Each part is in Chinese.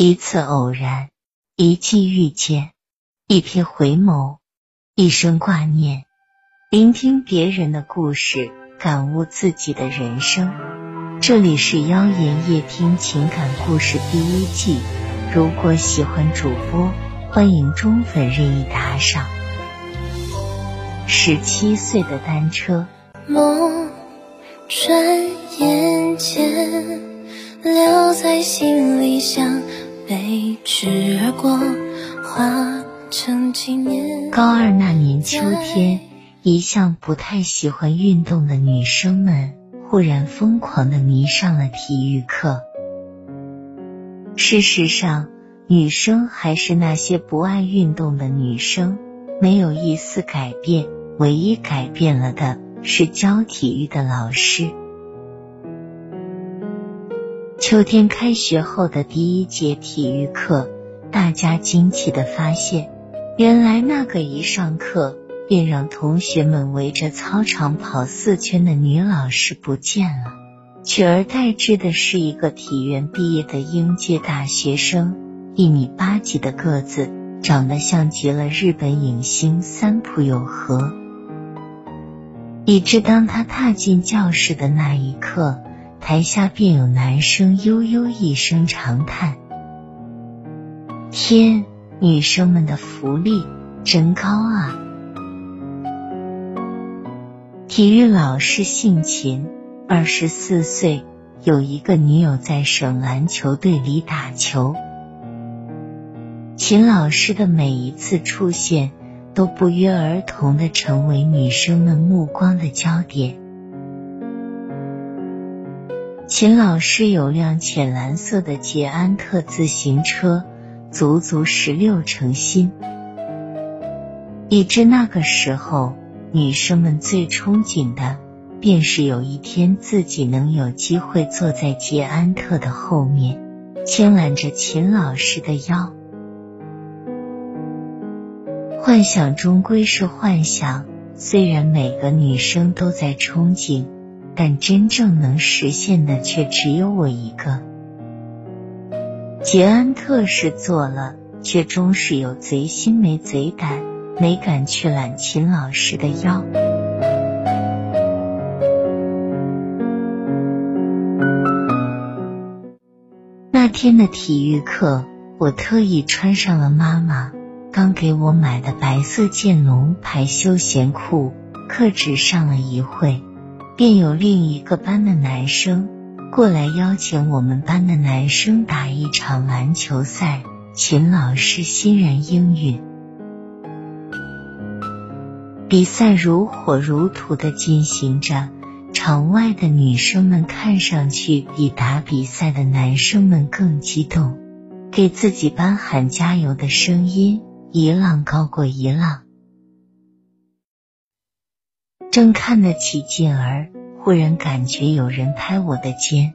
一次偶然，一季遇见，一瞥回眸，一生挂念。聆听别人的故事，感悟自己的人生。这里是妖言夜听情感故事第一季。如果喜欢主播，欢迎中粉任意打赏。十七岁的单车，梦转眼间留在心里像。飞驰而过，化成纪念。高二那年秋天，一向不太喜欢运动的女生们，忽然疯狂的迷上了体育课。事实上，女生还是那些不爱运动的女生，没有一丝改变。唯一改变了的是教体育的老师。秋天开学后的第一节体育课，大家惊奇的发现，原来那个一上课便让同学们围着操场跑四圈的女老师不见了，取而代之的是一个体院毕业的应届大学生，一米八几的个子，长得像极了日本影星三浦友和，以致当他踏进教室的那一刻。台下便有男生悠悠一声长叹：“天，女生们的福利真高啊！”体育老师姓秦，二十四岁，有一个女友在省篮球队里打球。秦老师的每一次出现，都不约而同的成为女生们目光的焦点。秦老师有辆浅蓝色的捷安特自行车，足足十六成新。以至那个时候，女生们最憧憬的，便是有一天自己能有机会坐在捷安特的后面，牵揽着秦老师的腰。幻想终归是幻想，虽然每个女生都在憧憬。但真正能实现的却只有我一个。杰安特是做了，却终是有贼心没贼胆，没敢去揽秦老师的腰。那天的体育课，我特意穿上了妈妈刚给我买的白色剑龙牌休闲裤，课只上了一会。便有另一个班的男生过来邀请我们班的男生打一场篮球赛，秦老师欣然应允。比赛如火如荼的进行着，场外的女生们看上去比打比赛的男生们更激动，给自己班喊加油的声音一浪高过一浪。正看得起劲儿，忽然感觉有人拍我的肩，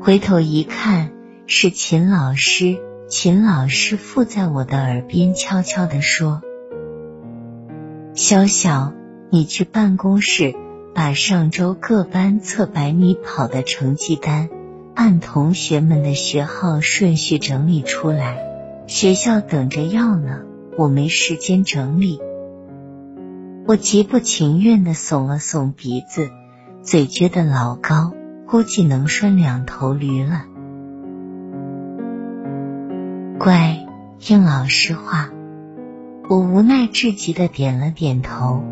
回头一看是秦老师。秦老师附在我的耳边悄悄地说：“小小，你去办公室把上周各班测百米跑的成绩单按同学们的学号顺序整理出来，学校等着要呢，我没时间整理。”我极不情愿的耸了耸鼻子，嘴撅得老高，估计能拴两头驴了。乖，听老师话。我无奈至极的点了点头。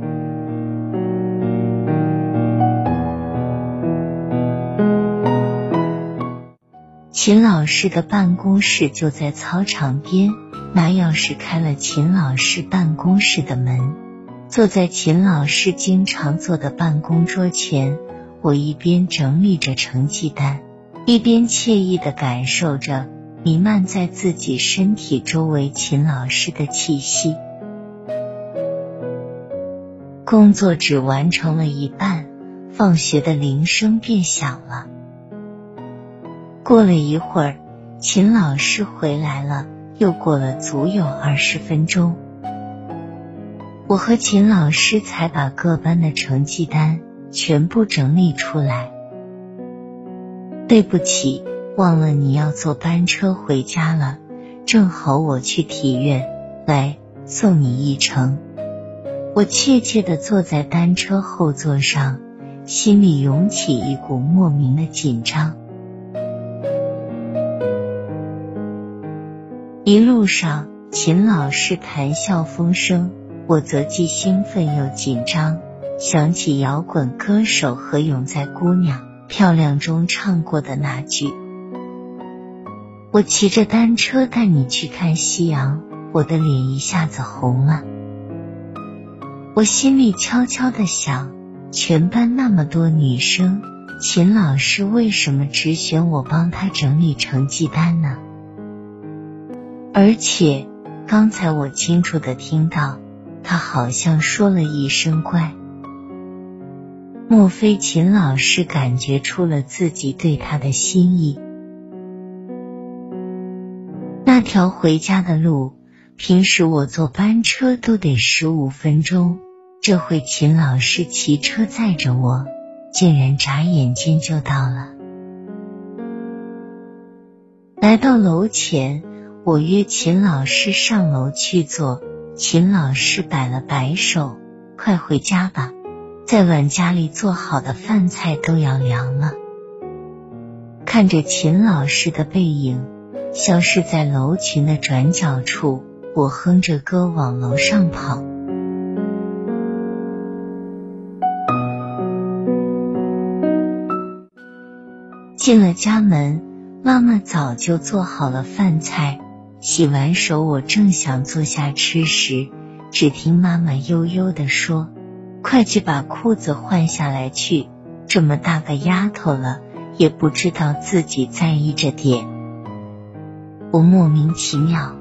秦老师的办公室就在操场边，拿钥匙开了秦老师办公室的门。坐在秦老师经常坐的办公桌前，我一边整理着成绩单，一边惬意的感受着弥漫在自己身体周围秦老师的气息。工作只完成了一半，放学的铃声便响了。过了一会儿，秦老师回来了，又过了足有二十分钟。我和秦老师才把各班的成绩单全部整理出来。对不起，忘了你要坐班车回家了，正好我去体院，来送你一程。我怯怯的坐在单车后座上，心里涌起一股莫名的紧张。一路上，秦老师谈笑风生，我则既兴奋又紧张，想起摇滚歌手何勇在《姑娘漂亮》中唱过的那句：“我骑着单车带你去看夕阳。”我的脸一下子红了。我心里悄悄的想，全班那么多女生，秦老师为什么只选我帮他整理成绩单呢？而且刚才我清楚的听到，他好像说了一声“乖”。莫非秦老师感觉出了自己对他的心意？那条回家的路，平时我坐班车都得十五分钟。这回秦老师骑车载着我，竟然眨眼间就到了。来到楼前，我约秦老师上楼去坐。秦老师摆了摆手：“快回家吧，再晚家里做好的饭菜都要凉了。”看着秦老师的背影消失在楼群的转角处，我哼着歌往楼上跑。进了家门，妈妈早就做好了饭菜。洗完手，我正想坐下吃时，只听妈妈悠悠的说：“快去把裤子换下来去。”这么大个丫头了，也不知道自己在意着点。我莫名其妙，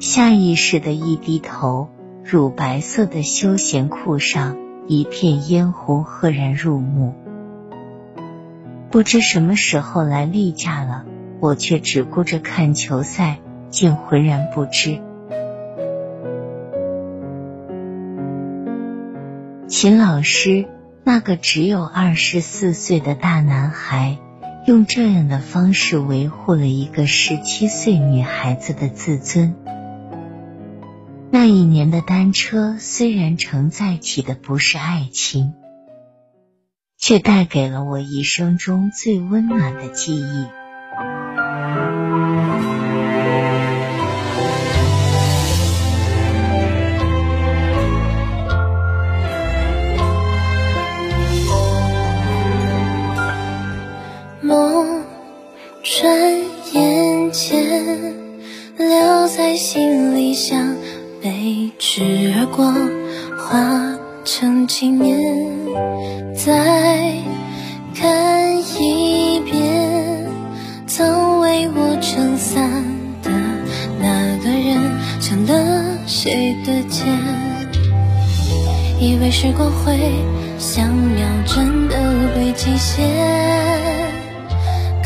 下意识的一低头，乳白色的休闲裤上一片嫣红，赫然入目。不知什么时候来例假了，我却只顾着看球赛，竟浑然不知。秦老师那个只有二十四岁的大男孩，用这样的方式维护了一个十七岁女孩子的自尊。那一年的单车虽然承载起的不是爱情。却带给了我一生中最温暖的记忆。过，化成纪念。再看一遍，曾为我撑伞的那个人抢了谁的肩？以为时光会像秒针的轨迹线，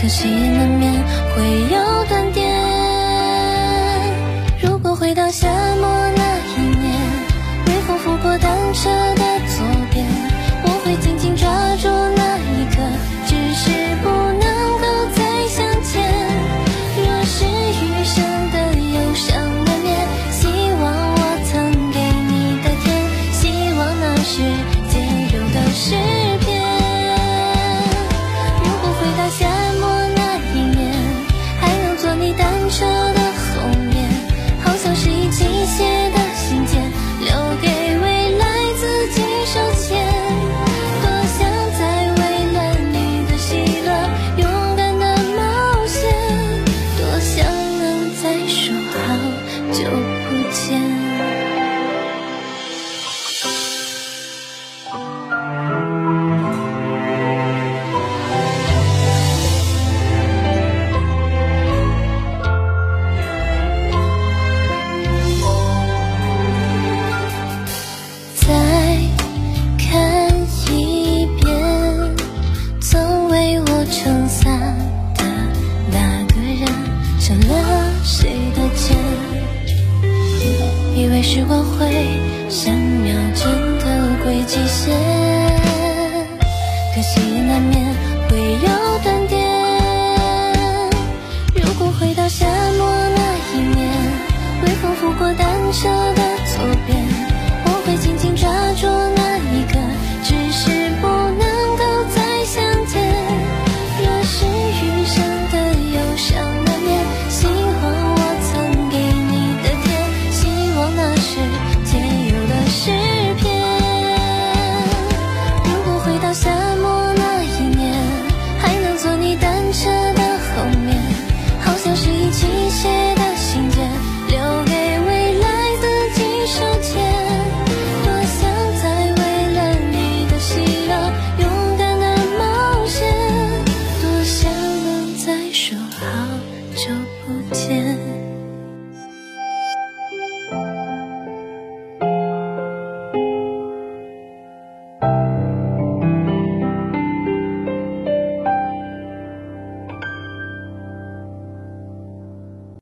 可惜也难免会有断点。如果回到夏不见。时光会像秒针的轨迹线，可惜难免会有断点。如果回到夏末那一年，微风拂过单车的左边。